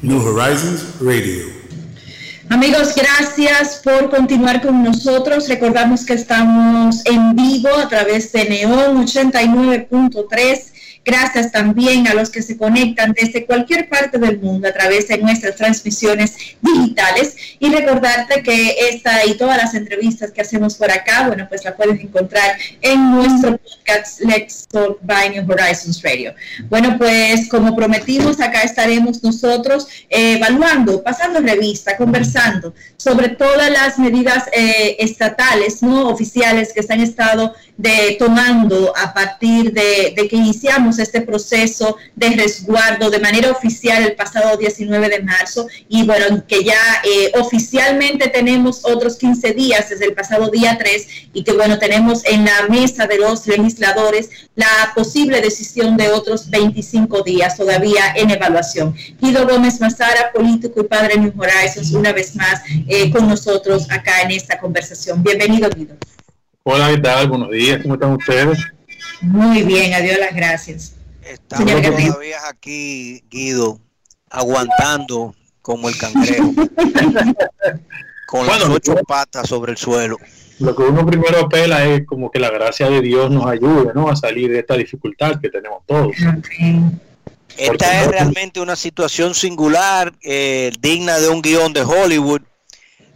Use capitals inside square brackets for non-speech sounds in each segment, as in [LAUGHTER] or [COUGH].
New Horizons Radio. Amigos, gracias por continuar con nosotros. Recordamos que estamos en vivo a través de Neon 89.3 Gracias también a los que se conectan desde cualquier parte del mundo a través de nuestras transmisiones digitales. Y recordarte que esta y todas las entrevistas que hacemos por acá, bueno, pues la puedes encontrar en nuestro podcast Let's Talk by New Horizons Radio. Bueno, pues como prometimos, acá estaremos nosotros eh, evaluando, pasando revista, conversando sobre todas las medidas eh, estatales, no oficiales que se han estado de, tomando a partir de, que iniciamos este proceso de resguardo de manera oficial el pasado 19 de marzo y bueno, que ya eh, oficialmente tenemos otros 15 días desde el pasado día 3 y que bueno, tenemos en la mesa de los legisladores la posible decisión de otros 25 días todavía en evaluación. Guido Gómez Mazara, político y padre de New Horizons, una vez más eh, con nosotros acá en esta conversación. Bienvenido, Guido. Hola, ¿qué tal? Buenos días, ¿cómo están ustedes? Muy bien, adiós, las gracias. Estamos todavía aquí, Guido, aguantando como el cangrejo, [LAUGHS] con las ocho patas sobre el suelo. Lo que uno primero apela es como que la gracia de Dios nos ayude ¿no? a salir de esta dificultad que tenemos todos. Esta es realmente una situación singular, eh, digna de un guion de Hollywood.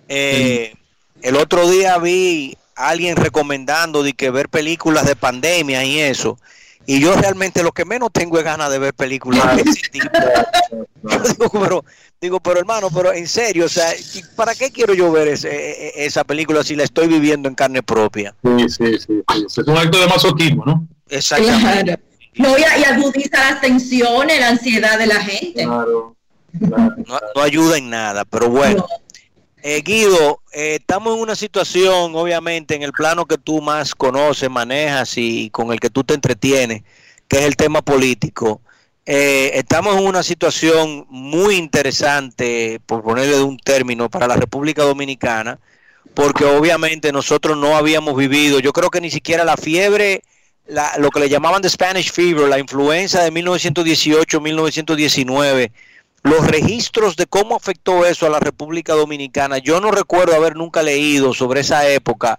Eh, el otro día vi alguien recomendando de que ver películas de pandemia y eso. Y yo realmente lo que menos tengo es ganas de ver películas de ese tipo. [LAUGHS] [LAUGHS] digo, pero, digo, pero hermano, pero en serio, o sea, ¿para qué quiero yo ver ese, e, e, esa película si la estoy viviendo en carne propia? Sí, sí, sí. Es un acto de masoquismo, ¿no? Exactamente. No, y, agudiza las tensiones, la ansiedad de la gente. Claro. No, ayuda en nada, pero bueno. Eh, Guido, eh, estamos en una situación, obviamente, en el plano que tú más conoces, manejas y con el que tú te entretienes, que es el tema político. Eh, estamos en una situación muy interesante, por ponerle un término, para la República Dominicana, porque obviamente nosotros no habíamos vivido, yo creo que ni siquiera la fiebre, lo que le llamaban de Spanish Fever, la influenza de 1918-1919, los registros de cómo afectó eso a la República Dominicana, yo no recuerdo haber nunca leído sobre esa época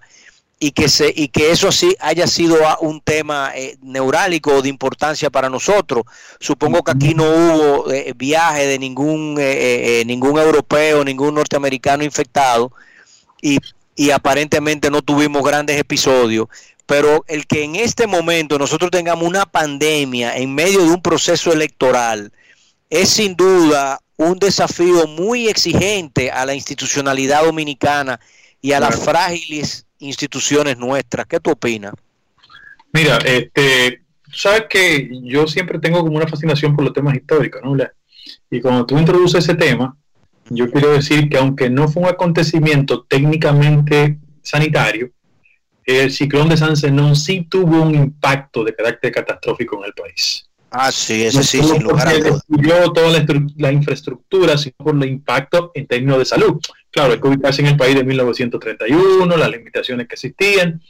y que, se, y que eso sí haya sido un tema eh, neurálico de importancia para nosotros. Supongo que aquí no hubo eh, viaje de ningún, eh, ningún europeo, ningún norteamericano infectado y aparentemente no tuvimos grandes episodios pero el que en este momento nosotros tengamos una pandemia en medio de un proceso electoral, es sin duda un desafío muy exigente a la institucionalidad dominicana y a las frágiles instituciones nuestras. ¿Qué tú opinas? Mira, este, sabes que yo siempre tengo como una fascinación por los temas históricos, ¿no? Y cuando tú introduces ese tema, yo quiero decir que aunque no fue un acontecimiento técnicamente sanitario, el ciclón de San Zenón sí tuvo un impacto de carácter catastrófico en el país. Ah, sí, ese sí, sin lugar a dudas. toda la, infraestructura, sino por el impacto en términos de salud. Claro, hay que ubicarse en el país de 1931, las limitaciones que existían,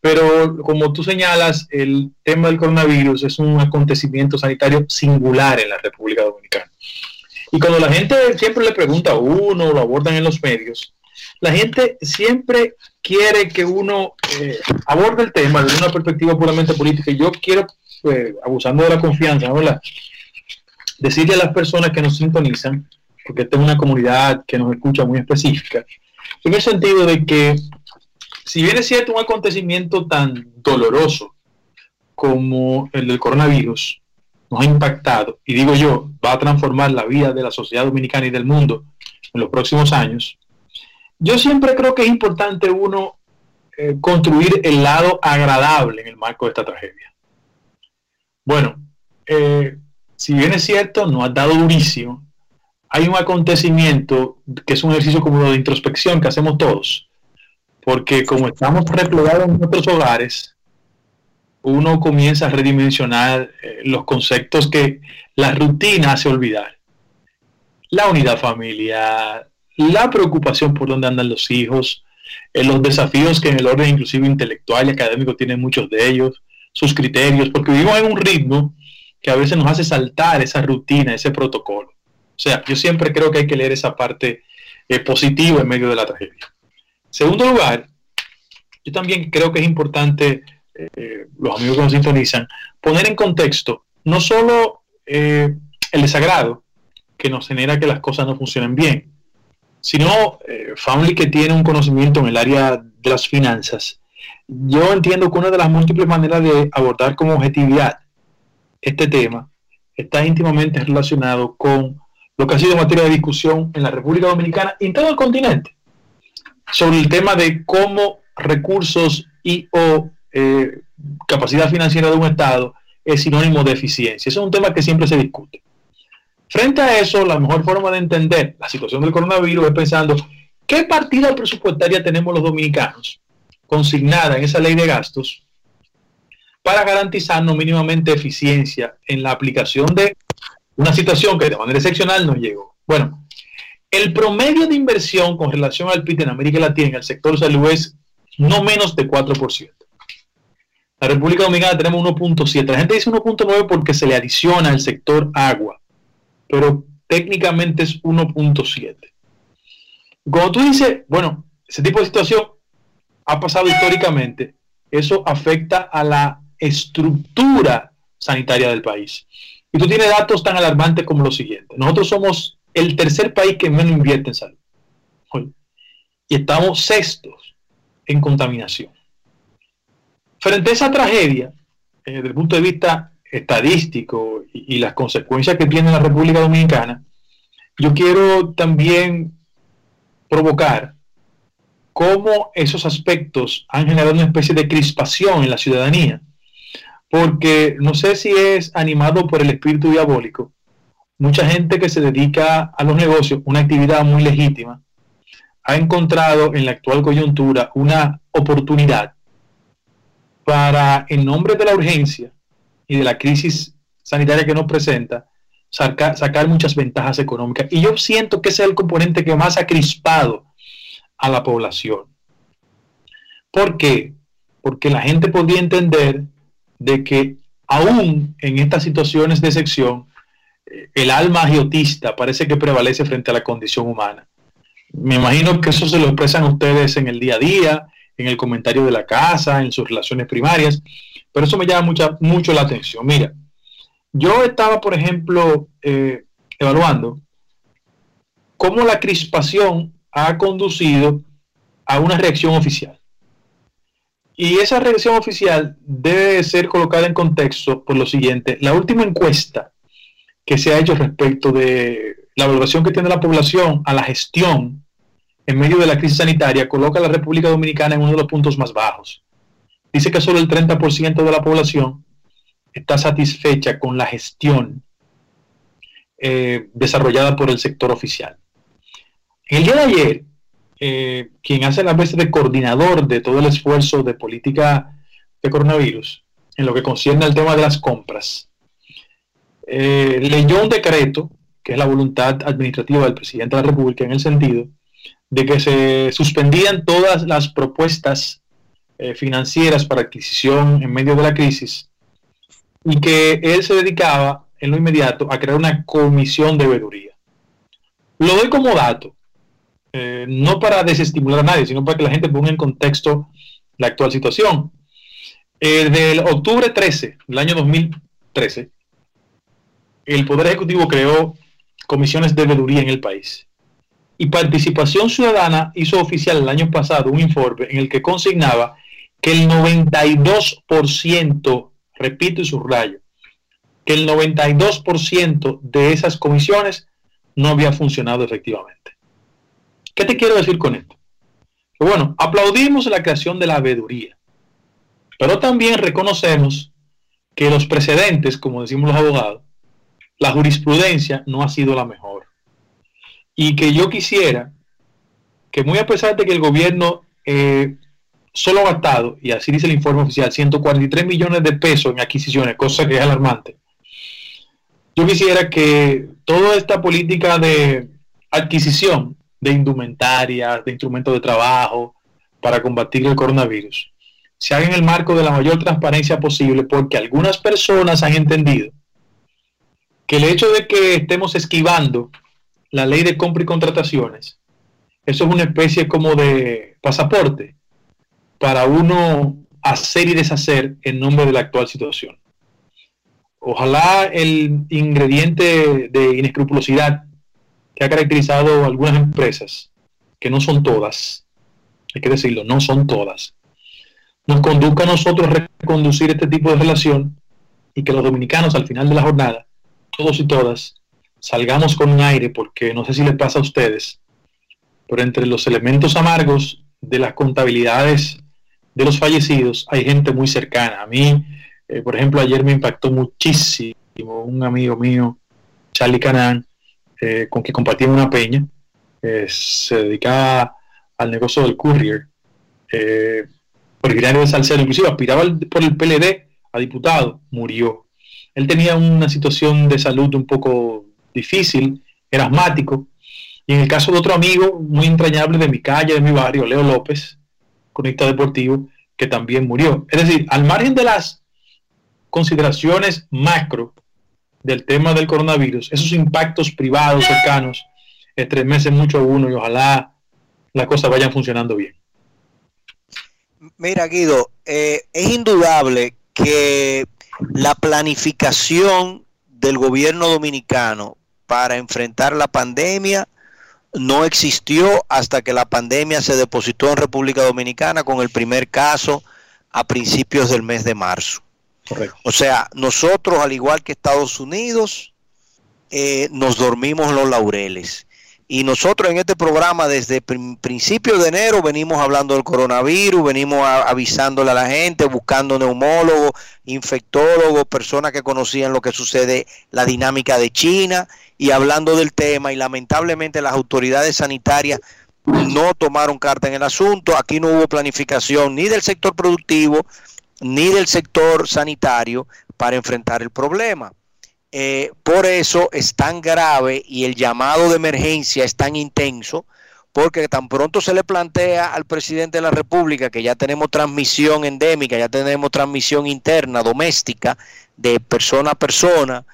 pero como tú señalas, el tema del coronavirus es un acontecimiento sanitario singular en la República Dominicana. Y cuando la gente siempre le pregunta a uno, lo abordan en los medios, la gente siempre quiere que uno eh, aborde el tema desde una perspectiva puramente política. Y yo quiero pues, abusando de la confianza, ¿verdad? Decirle a las personas que nos sintonizan, porque esta es una comunidad que nos escucha muy específica, en el sentido de que, si bien es cierto un acontecimiento tan doloroso como el del coronavirus, nos ha impactado, y digo yo, va a transformar la vida de la sociedad dominicana y del mundo en los próximos años, yo siempre creo que es importante uno eh, construir el lado agradable en el marco de esta tragedia. Bueno, eh, si bien es cierto, no ha dado durísimo, hay un acontecimiento que es un ejercicio como de introspección que hacemos todos, porque como estamos replegados en nuestros hogares, uno comienza a redimensionar eh, los conceptos que la rutina hace olvidar. La unidad familiar, la preocupación por dónde andan los hijos, eh, los desafíos que en el orden inclusive intelectual y académico tienen muchos de ellos, sus criterios, porque vivimos en un ritmo que a veces nos hace saltar esa rutina, ese protocolo. O sea, yo siempre creo que hay que leer esa parte eh, positiva en medio de la tragedia. Segundo lugar, yo también creo que es importante, eh, los amigos que nos sintonizan, poner en contexto no solo el desagrado que nos genera que las cosas no funcionen bien, sino eh, Family que tiene un conocimiento en el área de las finanzas. Yo entiendo que una de las múltiples maneras de abordar con objetividad este tema está íntimamente relacionado con lo que ha sido materia de discusión en la República Dominicana y en todo el continente, sobre el tema de cómo recursos y o eh, capacidad financiera de un Estado es sinónimo de eficiencia. Ese es un tema que siempre se discute. Frente a eso, la mejor forma de entender la situación del coronavirus es pensando qué partida presupuestaria tenemos los dominicanos consignada en esa ley de gastos para garantizarnos mínimamente eficiencia en la aplicación de una situación que de manera excepcional nos llegó. Bueno, el promedio de inversión con relación al PIB en América Latina en el sector salud es no menos de 4%. La República Dominicana tenemos 1.7. La gente dice 1.9 porque se le adiciona al sector agua pero técnicamente es 1.7. Cuando tú dices, bueno, ese tipo de situación ha pasado históricamente, eso afecta a la estructura sanitaria del país. Y tú tienes datos tan alarmantes como los siguientes. Nosotros somos el tercer país que menos invierte en salud. Y estamos sextos en contaminación. Frente a esa tragedia, eh, desde el punto de vista estadístico y, las consecuencias que tiene la República Dominicana, yo quiero también provocar cómo esos aspectos han generado una especie de crispación en la ciudadanía, porque no sé si es animado por el espíritu diabólico, mucha gente que se dedica a los negocios, una actividad muy legítima, ha encontrado en la actual coyuntura una oportunidad para, en nombre de la urgencia, y de la crisis sanitaria que nos presenta, sacar muchas ventajas económicas. Y yo siento que ese es el componente que más ha crispado a la población. ¿Por qué? Porque la gente podía entender de que aún en estas situaciones de excepción, eh, el alma agiotista parece que prevalece frente a la condición humana. Me imagino que eso se lo expresan ustedes en el día a día, en el comentario de la casa, en sus relaciones primarias, pero eso me llama mucha, mucho la atención. Mira, yo estaba, por ejemplo, eh, evaluando cómo la crispación ha conducido a una reacción oficial. Y esa reacción oficial debe ser colocada en contexto por lo siguiente. La última encuesta que se ha hecho respecto de la evaluación que tiene la población a la gestión en medio de la crisis sanitaria coloca a la República Dominicana en uno de los puntos más bajos dice que solo el 30% de la población está satisfecha con la gestión eh, desarrollada por el sector oficial. El día de ayer, eh, quien hace la veces de coordinador de todo el esfuerzo de política de coronavirus, en lo que concierne al tema de las compras, eh, leyó un decreto, que es la voluntad administrativa del presidente de la República, en el sentido de que se suspendían todas las propuestas eh, financieras para adquisición en medio de la crisis y que él se dedicaba en lo inmediato a crear una comisión de veeduría. Lo doy como dato, eh, no para desestimular a nadie, sino para que la gente ponga en contexto la actual situación. Eh, del octubre 13 del año 2013, el Poder Ejecutivo creó comisiones de veeduría en el país. Y Participación Ciudadana hizo oficial el año pasado un informe en el que consignaba que el 92%, repito y subrayo, que el 92% de esas comisiones no había funcionado efectivamente. ¿Qué te quiero decir con esto? bueno, aplaudimos la creación de la veeduría, pero también reconocemos que los precedentes, como decimos los abogados, la jurisprudencia no ha sido la mejor. y que yo quisiera que muy a pesar de que el gobierno eh, solo ha gastado, y así dice el informe oficial, 143 millones de pesos en adquisiciones, cosa que es alarmante, yo quisiera que toda esta política de adquisición de indumentarias, de instrumentos de trabajo para combatir el coronavirus, se haga en el marco de la mayor transparencia posible, porque algunas personas han entendido que el hecho de que estemos esquivando la ley de compra y contrataciones, eso es una especie como de pasaporte para uno hacer y deshacer en nombre de la actual situación. Ojalá el ingrediente de inescrupulosidad que ha caracterizado algunas empresas, que no son todas, hay que decirlo, no son todas, nos conduzca a nosotros a reconducir este tipo de relación y que los dominicanos al final de la jornada, todos y todas, salgamos con un aire, porque no sé si les pasa a ustedes, pero entre los elementos amargos de las contabilidades de los fallecidos hay gente muy cercana. A mí, eh, por ejemplo, ayer me impactó muchísimo un amigo mío, Charlie Canán, eh, con que compartía una peña, eh, se dedicaba al negocio del courier, originario de Salcedo, inclusive aspiraba por el PLD a diputado, murió. Él tenía una situación de salud un poco difícil, era asmático, y en el caso de otro amigo muy entrañable de mi calle, de mi barrio, Leo López, cronista deportivo, que también murió. Es decir, al margen de las consideraciones macro del tema del coronavirus, esos impactos privados cercanos estremecen mucho a uno y ojalá las cosas vayan funcionando bien. Mira, Guido, eh, es indudable que la planificación del gobierno dominicano para enfrentar la pandemia no existió hasta que la pandemia se depositó en República Dominicana con el primer caso a principios del mes de marzo. O sea, nosotros, al igual que Estados Unidos, eh, nos dormimos los laureles. Y nosotros en este programa desde principios de enero venimos hablando del coronavirus, venimos avisándole a la gente, buscando neumólogos, infectólogos, personas que conocían lo que sucede, la dinámica de China y hablando del tema y lamentablemente las autoridades sanitarias no tomaron carta en el asunto, aquí no hubo planificación ni del sector productivo ni del sector sanitario para enfrentar el problema. Eh, por eso es tan grave y el llamado de emergencia es tan intenso, porque tan pronto se le plantea al presidente de la República que ya tenemos transmisión endémica, ya tenemos transmisión interna, doméstica, de persona a persona,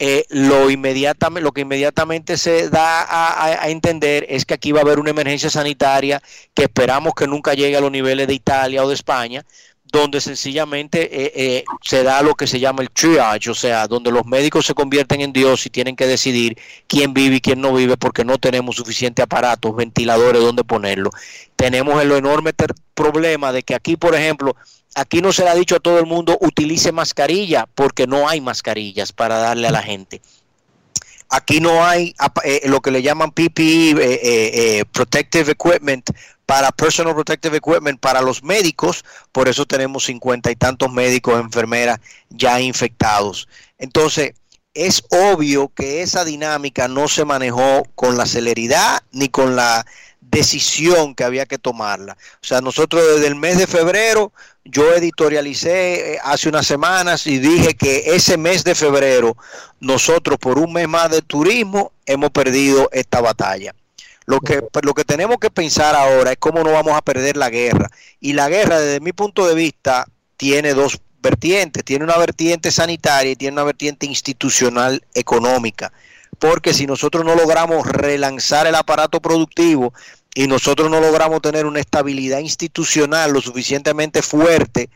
eh, lo, inmediatamente, lo que inmediatamente se da a, entender es que aquí va a haber una emergencia sanitaria que esperamos que nunca llegue a los niveles de Italia o de España, donde sencillamente eh, eh, se da lo que se llama el triage, o sea, donde los médicos se convierten en Dios y tienen que decidir quién vive y quién no vive porque no tenemos suficientes aparatos, ventiladores donde ponerlo. Tenemos el enorme problema de que aquí, por ejemplo, aquí no se le ha dicho a todo el mundo utilice mascarilla porque no hay mascarillas para darle a la gente. Aquí no hay eh, lo que le llaman PPE, eh, eh, Protective Equipment, para Personal Protective Equipment para los médicos, por eso tenemos cincuenta y tantos médicos, enfermeras ya infectados. Entonces, es obvio que esa dinámica no se manejó con la celeridad ni con la decisión que había que tomarla. O sea, nosotros desde el mes de febrero, yo editorialicé eh, hace unas semanas y dije que ese mes de febrero, nosotros por un mes más de turismo, hemos perdido esta batalla. Lo que, lo que tenemos que pensar ahora es cómo no vamos a perder la guerra. Y la guerra, desde mi punto de vista, tiene dos vertientes. Tiene una vertiente sanitaria y tiene una vertiente institucional económica porque si nosotros no logramos relanzar el aparato productivo y nosotros no logramos tener una estabilidad institucional lo suficientemente fuerte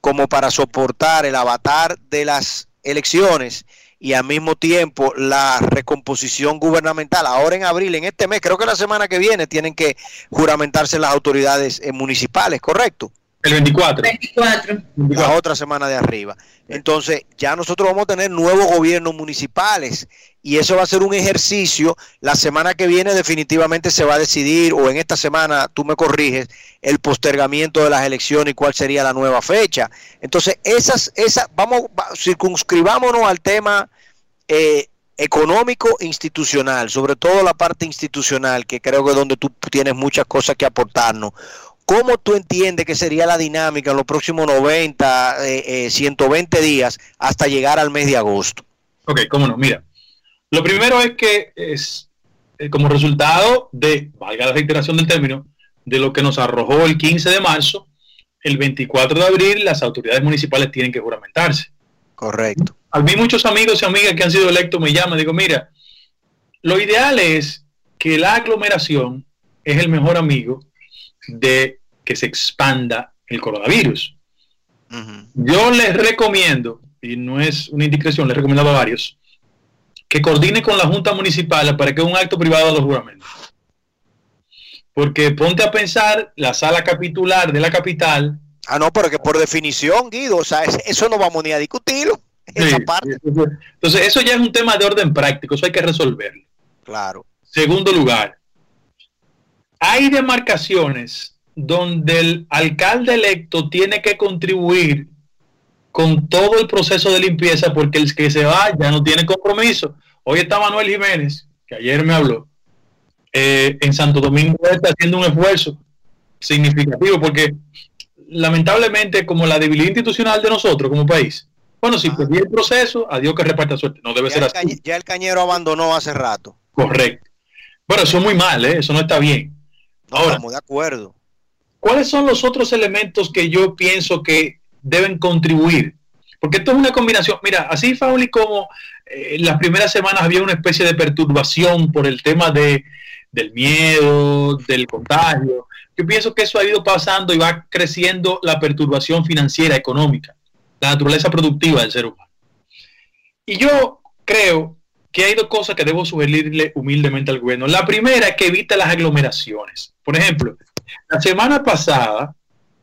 como para soportar el avatar de las elecciones y al mismo tiempo la recomposición gubernamental. Ahora en abril, en este mes, creo que la semana que viene, tienen que juramentarse las autoridades eh, municipales, ¿correcto? El 24. 24. La otra semana de arriba. Entonces, ya nosotros vamos a tener nuevos gobiernos municipales y eso va a ser un ejercicio. La semana que viene definitivamente se va a decidir, o en esta semana, tú me corriges, el postergamiento de las elecciones y cuál sería la nueva fecha. Entonces, esas, esas, vamos, circunscribámonos al tema eh, económico institucional, sobre todo la parte institucional, que creo que es donde tú tienes muchas cosas que aportarnos. ¿Cómo tú entiendes que sería la dinámica en los próximos 90, 120 días hasta llegar al mes de agosto? Ok, cómo no. Mira, lo primero es que es eh, como resultado de, valga la reiteración del término, de lo que nos arrojó el 15 de marzo, el 24 de abril las autoridades municipales tienen que juramentarse. Correcto. A mí muchos amigos y amigas que han sido electos me llaman, digo, mira, lo ideal es que la aglomeración es el mejor amigo de que se expanda el coronavirus. Yo les recomiendo, y no es una indiscreción, les he recomendado a varios, que coordine con la Junta Municipal para que un acto privado los juramentos. Porque ponte a pensar, la sala capitular de la capital. Ah, no, pero que por definición, Guido, o sea, eso no vamos ni a discutirlo. Esa parte. Entonces, eso ya es un tema de orden práctico, eso hay que resolverlo. Claro. Segundo lugar, hay demarcaciones donde el alcalde electo tiene que contribuir con todo el proceso de limpieza porque el que se va ya no tiene compromiso. Hoy está Manuel Jiménez, que ayer me habló, eh, en Santo Domingo está haciendo un esfuerzo significativo porque lamentablemente como la debilidad institucional de nosotros como país, bueno, si perdí el proceso, adiós que reparta suerte. No debe ser así. ya el cañero abandonó hace rato. Correcto. Bueno, eso es muy mal, ¿eh? eso no está bien. Ahora, estamos de acuerdo. ¿Cuáles son los otros elementos que yo pienso que deben contribuir. Porque esto es una combinación. Mira, así, Fauli, como eh, en las primeras semanas había una especie de perturbación por el tema de, del miedo, del contagio. Yo pienso que eso ha ido pasando y va creciendo la perturbación financiera, económica, la naturaleza productiva del ser humano. Y yo creo que hay dos cosas que debo sugerirle humildemente al gobierno. La primera es que evite las aglomeraciones. Por ejemplo, la semana pasada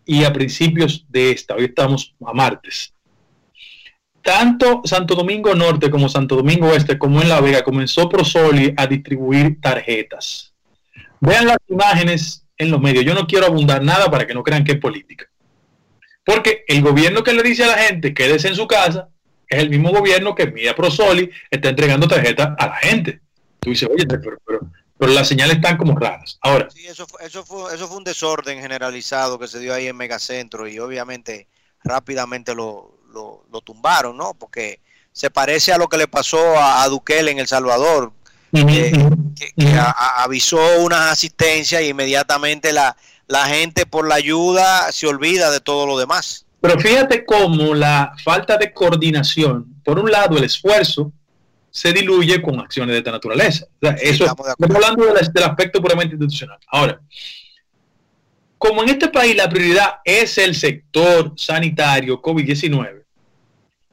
y a principios de esta, hoy estamos a martes, tanto Santo Domingo Norte como Santo Domingo Oeste, como en La Vega, comenzó Prosoli a distribuir tarjetas. Vean las imágenes en los medios. Yo no quiero abundar nada para que no crean que es política. Porque el gobierno que le dice a la gente quédese en su casa es el mismo gobierno que Mía Prosoli está entregando tarjetas a la gente. Tú dices, oye, pero, pero pero las señales están como raras. Ahora. Sí, eso fue, eso fue, eso fue un desorden generalizado que se dio ahí en Megacentro y obviamente rápidamente lo, lo, tumbaron, ¿no? Porque se parece a lo que le pasó a, a en El Salvador, que, avisó una asistencia y inmediatamente la, la gente por la ayuda se olvida de todo lo demás. Pero fíjate cómo la falta de coordinación, por un lado el esfuerzo, se diluye con acciones de esta naturaleza. eso, estamos, hablando del, aspecto puramente institucional. Ahora, como en este país la prioridad es el sector sanitario COVID-19,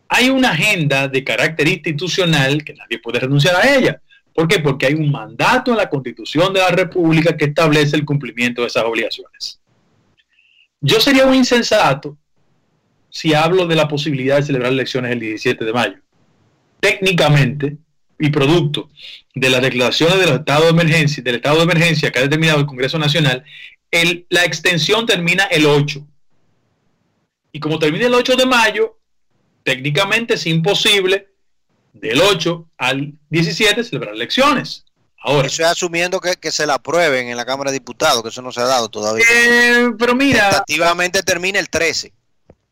hay una agenda de carácter institucional que nadie puede renunciar a ella. ¿Por qué? Porque hay un mandato en la Constitución de la República que establece el cumplimiento de esas obligaciones. Yo sería un insensato si hablo de la posibilidad de celebrar elecciones el 17 de mayo técnicamente y producto de las declaraciones del estado de emergencia, del estado de emergencia que ha determinado el Congreso Nacional, el, la extensión termina el 8. Y como termina el 8 de mayo, técnicamente es imposible del 8 al 17 celebrar elecciones. Ahora, eso es asumiendo que, se la aprueben en la Cámara de Diputados, que eso no se ha dado todavía. Eh, pero mira. Tentativamente termina el 13.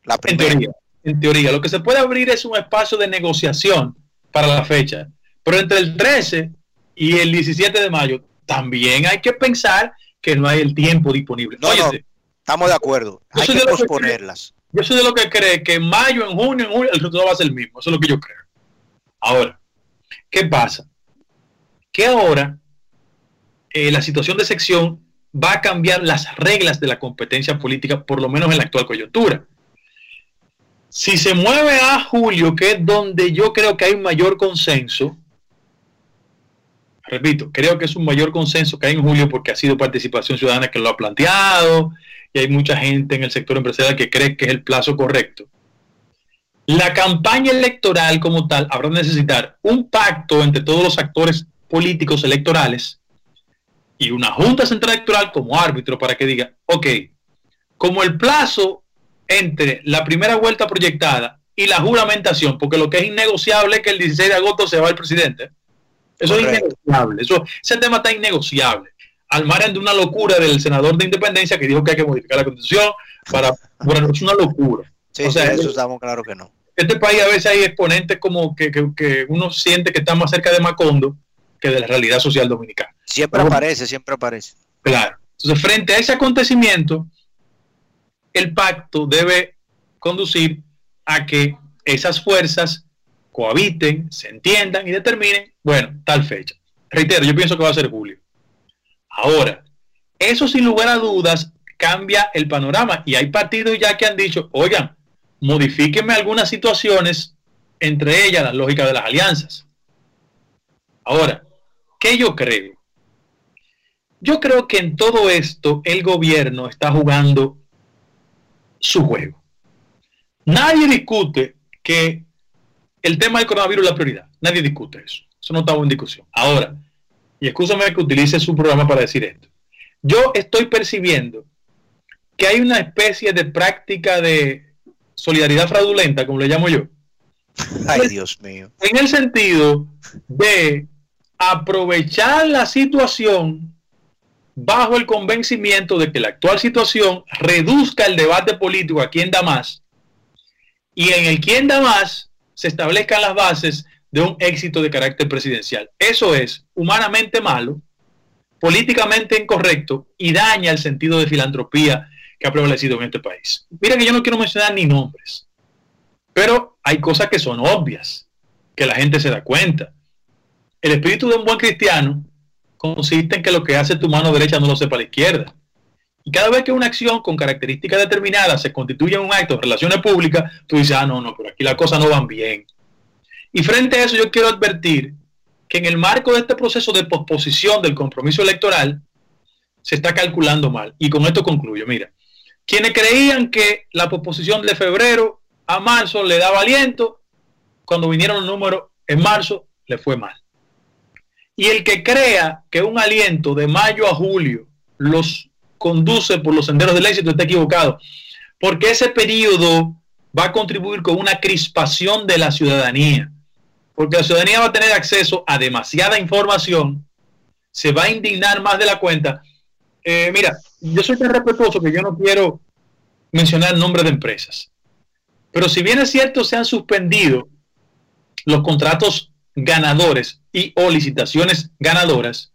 La primera en teoría. Lo que se puede abrir es un espacio de negociación para la fecha. Pero entre el 13 y el 17 de mayo también hay que pensar que no hay el tiempo disponible. No, estamos de acuerdo. Hay que posponerlas. yo soy de lo que cree que en mayo, en junio, en julio, el resultado va a ser el mismo. Eso es lo que yo creo. Ahora, ¿qué pasa? Que ahora eh, la situación de sección va a cambiar las reglas de la competencia política, por lo menos en la actual coyuntura. Si se mueve a julio, que es donde yo creo que hay un mayor consenso, repito, creo que es un mayor consenso que hay en julio porque ha sido participación ciudadana que lo ha planteado y hay mucha gente en el sector empresarial que cree que es el plazo correcto. La campaña electoral como tal habrá de necesitar un pacto entre todos los actores políticos electorales y una junta central electoral como árbitro para que diga, ok, como el plazo entre la primera vuelta proyectada y la juramentación, porque lo que es innegociable es que el 16 de agosto se va el presidente. Eso es innegociable. Eso, ese tema está innegociable. Al margen de una locura del senador de independencia que dijo que hay que modificar la constitución para. Bueno, es una locura. o sea, eso estamos claro que no. Este país a veces hay exponentes como que, que, uno siente que está más cerca de Macondo que de la realidad social dominicana. Siempre aparece, siempre aparece. Claro. Entonces, frente a ese acontecimiento, el pacto debe conducir a que esas fuerzas cohabiten, se entiendan y determinen, bueno, tal fecha. Reitero, yo pienso que va a ser julio. Ahora, eso sin lugar a dudas cambia el panorama y hay partidos ya que han dicho, oigan, modifíquenme algunas situaciones, entre ellas la lógica de las alianzas. Ahora, ¿qué yo creo? Yo creo que en todo esto el gobierno está jugando su juego. Nadie discute que el tema del coronavirus es la prioridad. Nadie discute eso. Eso no está en discusión. Ahora, y escúchame que utilice su programa para decir esto. Yo estoy percibiendo que hay una especie de práctica de solidaridad fraudulenta, como le llamo yo. Ay, Dios mío. En el sentido de aprovechar la situación bajo el convencimiento de que la actual situación reduzca el debate político a quién da más y en el quién da más se establezcan las bases de un éxito de carácter presidencial. Eso es humanamente malo, políticamente incorrecto y daña el sentido de filantropía que ha prevalecido en este país. Mira que yo no quiero mencionar ni nombres, pero hay cosas que son obvias, que la gente se da cuenta. El espíritu de un buen cristiano consiste en que lo que hace tu mano derecha no lo sepa la izquierda. Y cada vez que una acción con características determinadas se constituye en un acto de relaciones públicas, tú dices, ah, no, no, pero aquí las cosas no van bien. Y frente a eso yo quiero advertir que en el marco de este proceso de posposición del compromiso electoral, se está calculando mal. Y con esto concluyo. Mira, quienes creían que la posposición de febrero a marzo le daba aliento, cuando vinieron los números en marzo, le fue mal. Y el que crea que un aliento de mayo a julio los conduce por los senderos del éxito está equivocado, porque ese periodo va a contribuir con una crispación de la ciudadanía, porque la ciudadanía va a tener acceso a demasiada información, se va a indignar más de la cuenta. Eh, mira, yo soy tan respetuoso que yo no quiero mencionar nombres de empresas. Pero si bien es cierto, se han suspendido los contratos ganadores y o licitaciones ganadoras,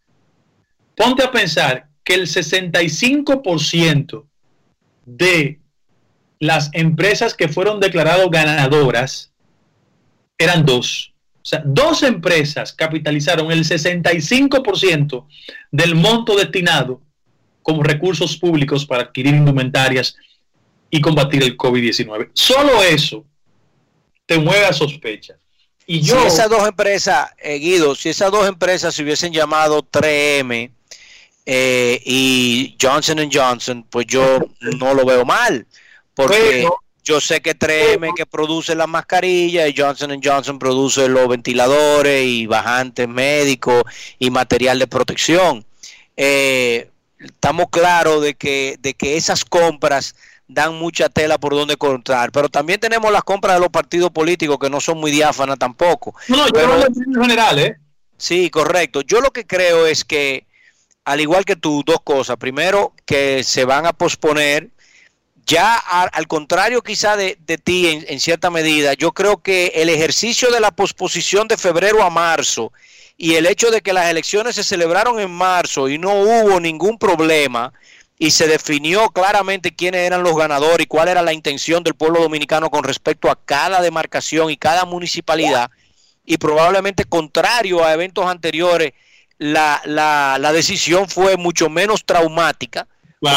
ponte a pensar que el 65% de las empresas que fueron declaradas ganadoras eran dos. O sea, dos empresas capitalizaron el 65% del monto destinado como recursos públicos para adquirir indumentarias y combatir el COVID-19. Solo eso te mueve a sospecha. Y yo, si esas dos empresas, eh, Guido, si esas dos empresas se hubiesen llamado 3M eh, y Johnson Johnson, pues yo no lo veo mal, porque yo sé que 3M que produce las mascarillas y Johnson Johnson produce los ventiladores y bajantes médicos y material de protección. Eh, estamos claros de que, de que esas compras dan mucha tela por donde contar, pero también tenemos las compras de los partidos políticos que no son muy diáfanas tampoco. No, yo en general, ¿eh? Sí, correcto. Yo lo que creo es que, al igual que tú, dos cosas. Primero, que se van a posponer. Ya al contrario quizá de, ti en, en cierta medida, yo creo que el ejercicio de la posposición de febrero a marzo y el hecho de que las elecciones se celebraron en marzo y no hubo ningún problema y se definió claramente quiénes eran los ganadores y cuál era la intención del pueblo dominicano con respecto a cada demarcación y cada municipalidad y probablemente contrario a eventos anteriores, la, la, la decisión fue mucho menos traumática.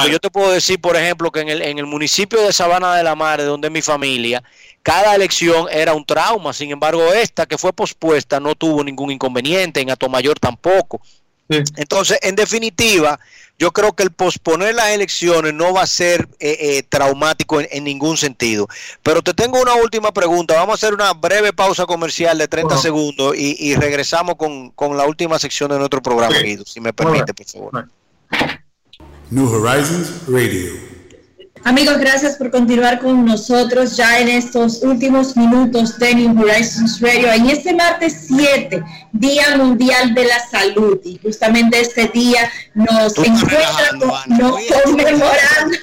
yo te puedo decir, por ejemplo, que en el, en el municipio de Sabana de la Mar, donde es mi familia, cada elección era un trauma, sin embargo esta que fue pospuesta no tuvo ningún inconveniente, en Atomayor tampoco. Entonces, en definitiva, yo creo que el posponer las elecciones no va a ser eh, eh, traumático en, ningún sentido. Pero te tengo una última pregunta. Vamos a hacer una breve pausa comercial de 30 segundos y, regresamos con, la última sección de nuestro programa, si me permite, por favor. New Horizons Radio. Amigos, gracias por continuar con nosotros ya en estos últimos minutos de New Horizons Radio. En este martes 7, Día Mundial de la Salud, y justamente este día nos encuentra conmemorando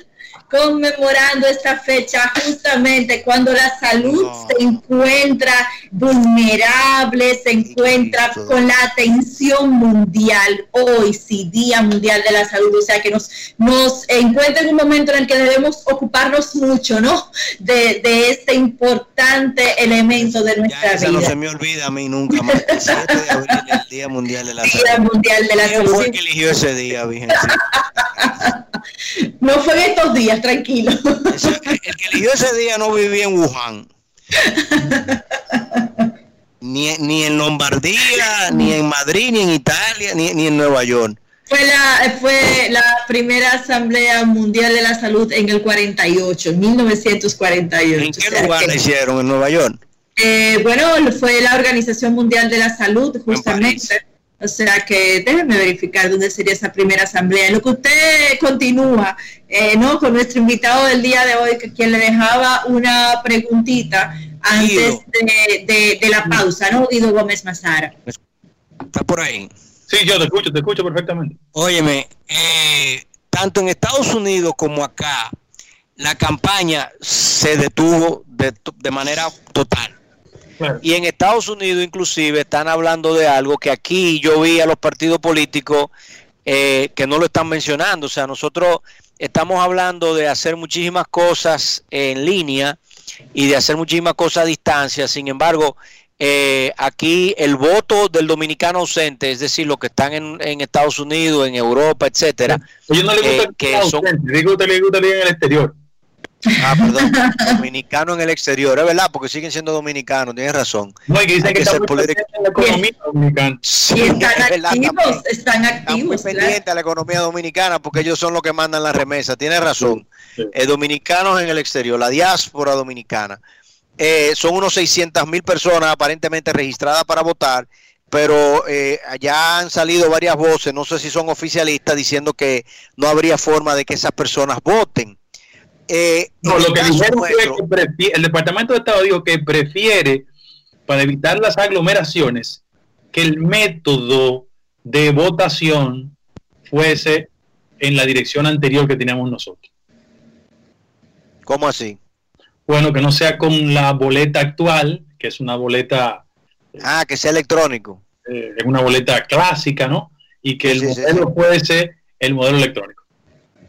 conmemorando esta fecha justamente cuando la salud se encuentra vulnerable, se encuentra con la atención mundial. Hoy sí, Día Mundial de la Salud, o sea que nos, nos encuentra en un momento en el que debemos ocuparnos mucho, ¿no? De, de este importante elemento de nuestra vida. no se me olvida a mí nunca más. El, Día Mundial de la Salud. Día Mundial de la Salud. fue que eligió ese día, Virgen? [LAUGHS] No fue en estos días, tranquilo. El que eligió ese día no vivía en Wuhan. Ni, ni en Lombardía, ni en Madrid, ni en Italia, ni, ni en Nueva York. Fue la, fue la primera Asamblea Mundial de la Salud en el 48, en 1948. ¿En qué lugar la hicieron? ¿En Nueva York? Eh, bueno, fue la Organización Mundial de la Salud, justamente. O sea que déjeme verificar dónde sería esa primera asamblea. En lo que usted continúa, eh, ¿no? Con nuestro invitado del día de hoy, que quien le dejaba una preguntita antes de, la pausa, ¿no? Guido Gómez Mazara. Está por ahí. Sí, yo te escucho, te escucho perfectamente. Óyeme, eh, tanto en Estados Unidos como acá, la campaña se detuvo de, de manera total. Y en Estados Unidos inclusive están hablando de algo que aquí yo vi a los partidos políticos eh, que no lo están mencionando. O sea, nosotros estamos hablando de hacer muchísimas cosas en línea y de hacer muchísimas cosas a distancia. Sin embargo, eh, aquí el voto del dominicano ausente, es decir, los que están en, Estados Unidos, en Europa, etcétera, no le gusta eh, que son, digo, le gusta en el exterior. Ah, perdón. dominicano en el exterior, es verdad, porque siguen siendo dominicanos, tienes razón. No, y que dicen que, están en la economía dominicana. Sí, están activos, están activos. pendientes a la economía dominicana porque ellos son los que mandan la remesa, tienes razón. Eh, dominicanos en el exterior, la diáspora dominicana. Eh, son unos 600 mil personas aparentemente registradas para votar, pero eh, ya han salido varias voces, no sé si son oficialistas, diciendo que no habría forma de que esas personas voten. Eh, no, lo que dijeron que el Departamento de Estado dijo que prefiere, para evitar las aglomeraciones, que el método de votación fuese en la dirección anterior que teníamos nosotros. ¿Cómo así? Bueno, que no sea con la boleta actual, que es una boleta... Ah, que sea electrónico. Eh, es una boleta clásica, ¿no? Y que el modelo fuese el modelo electrónico.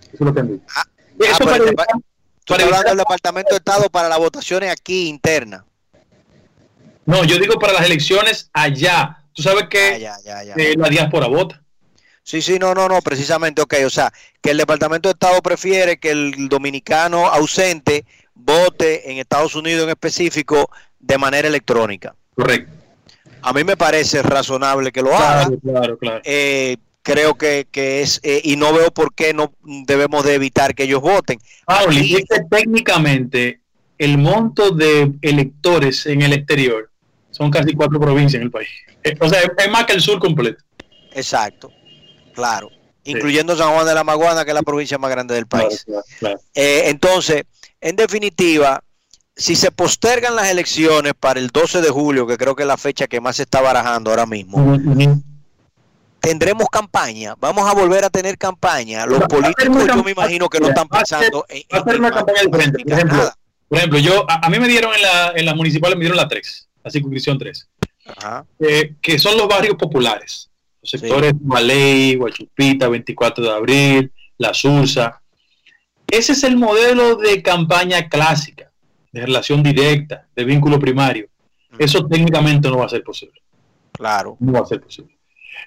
Eso es lo que han ah, eso ah, para, hablando del Departamento de Estado para las votaciones aquí internas. No, yo digo para las elecciones allá. Tú sabes que ah, eh, la diáspora vota. Sí, sí, no, no, no, precisamente, ok, o sea, que el Departamento de Estado prefiere que el dominicano ausente vote en Estados Unidos en específico de manera electrónica. Correcto. A mí me parece razonable que lo haga. Claro, claro. Eh, creo que, es, eh, y no veo por qué no debemos de evitar que ellos voten. Y técnicamente el monto de electores en el exterior son casi cuatro provincias en el país. Eh, o sea, es más que el sur completo. Exacto, claro. Incluyendo San Juan de la Maguana, que es la provincia más grande del país. Eh, entonces, en definitiva, si se postergan las elecciones para el 12 de julio, que creo que es la fecha que más se está barajando ahora mismo, tendremos campaña, vamos a volver a tener campaña. Los políticos yo me imagino que no están pensando en, hacer una campaña diferente. Por ejemplo, yo a, mí me dieron en la, en las municipales, me dieron la 3, la circunscripción 3, eh, que son los barrios populares, los sectores sí. Maley, Guachupita, 24 de abril, La Sursa. Ese es el modelo de campaña clásica, de relación directa, de vínculo primario. Eso técnicamente no va a ser posible. Claro. No va a ser posible.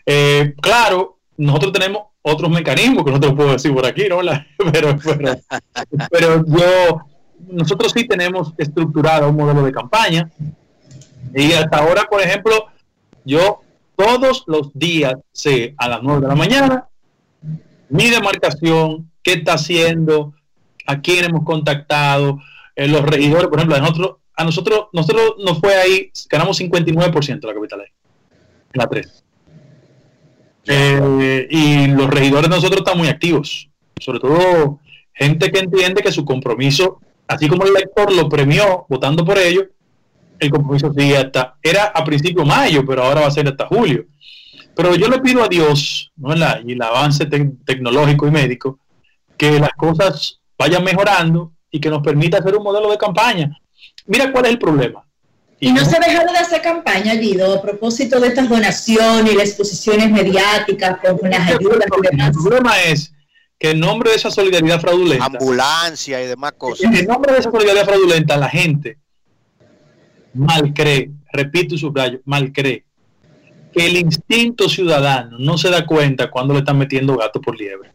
Eh, claro, nosotros tenemos otros mecanismos que no te lo puedo decir por aquí, ¿no? [LAUGHS] pero, pero, yo, nosotros sí tenemos estructurado un modelo de campaña y hasta ahora, por ejemplo, yo todos los días sé a las 9 de la mañana mi demarcación, qué está haciendo, a quién hemos contactado, eh, los regidores, por ejemplo, a nosotros, nosotros, nosotros nos fue ahí, ganamos 59% de la capital la 3. Eh, y los regidores nosotros están muy activos, sobre todo Gente que entiende que su compromiso, así como el elector lo premió votando por ello, el compromiso sigue hasta, era a principio mayo, pero ahora va a ser hasta julio. Pero yo le pido a Dios, ¿no? y el avance tecnológico y médico, que las cosas vayan mejorando y que nos permita hacer un modelo de campaña. Mira cuál es el problema. Y no se ha dejado de hacer campaña, Guido, a propósito de estas donaciones y las exposiciones mediáticas con las ayudas El problema es que en nombre de esa solidaridad fraudulenta... Ambulancia y demás cosas. En nombre de esa solidaridad fraudulenta, la gente mal cree, repito y subrayo, mal cree, que el instinto ciudadano no se da cuenta cuando le están metiendo gato por liebre.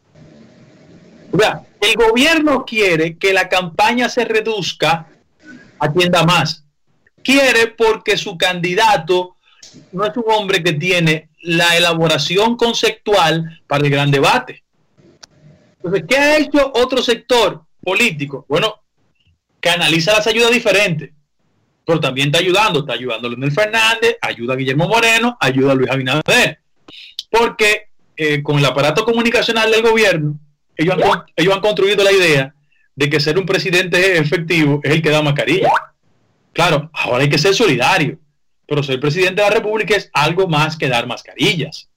O sea, el gobierno quiere que la campaña se reduzca a quien da más. Quiere porque su candidato no es un hombre que tiene la elaboración conceptual para el gran debate. Entonces, ¿qué ha hecho otro sector político? Bueno, canaliza las ayudas diferentes, pero también está ayudando. Está ayudando a Leonel Fernández, ayuda a Guillermo Moreno, ayuda a Luis Abinader. Porque eh, con el aparato comunicacional del gobierno, ellos han, ellos han construido la idea de que ser un presidente efectivo es el que da mascarilla. Claro, ahora hay que ser solidario, pero ser presidente de la República es algo más que dar mascarillas.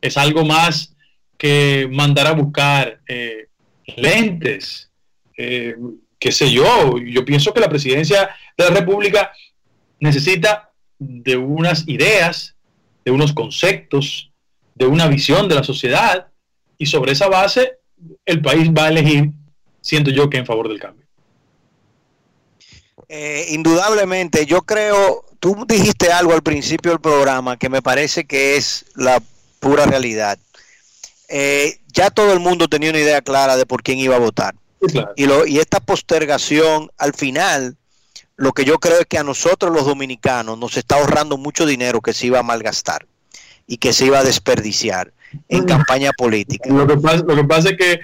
Es algo más que mandar a buscar eh, lentes, eh, qué sé yo. Yo pienso que la presidencia de la República necesita de unas ideas, de unos conceptos, de una visión de la sociedad y sobre esa base el país va a elegir, siento yo que en favor del cambio. Eh, indudablemente, yo creo, tú dijiste algo al principio del programa que me parece que es la pura realidad. Eh, ya todo el mundo tenía una idea clara de por quién iba a votar. y, lo, y esta postergación, al final, lo que yo creo es que a nosotros los dominicanos nos está ahorrando mucho dinero que se iba a malgastar y que se iba a desperdiciar en campaña política. Lo que pasa, lo que pasa es que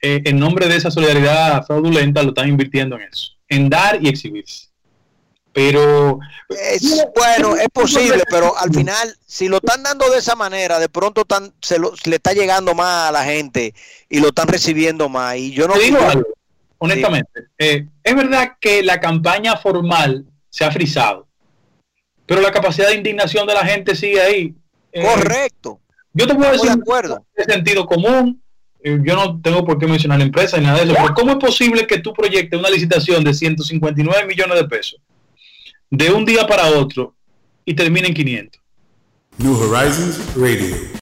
eh, en nombre de esa solidaridad fraudulenta lo están invirtiendo en eso, en dar y exhibirse. Pero es, bueno, es posible, pero al final, si lo están dando de esa manera, de pronto tan, se, lo, le está llegando más a la gente y lo están recibiendo más. Y yo no digo algo, honestamente, eh, es verdad que la campaña formal se ha frisado, pero la capacidad de indignación de la gente sigue ahí. Eh, Correcto. Yo te puedo decir, de acuerdo. de sentido común, yo no tengo por qué mencionar la empresa ni nada de eso, pero ¿cómo es posible que tú proyectes una licitación de 159 millones de pesos de un día para otro y termine en 500? New Horizons Radio.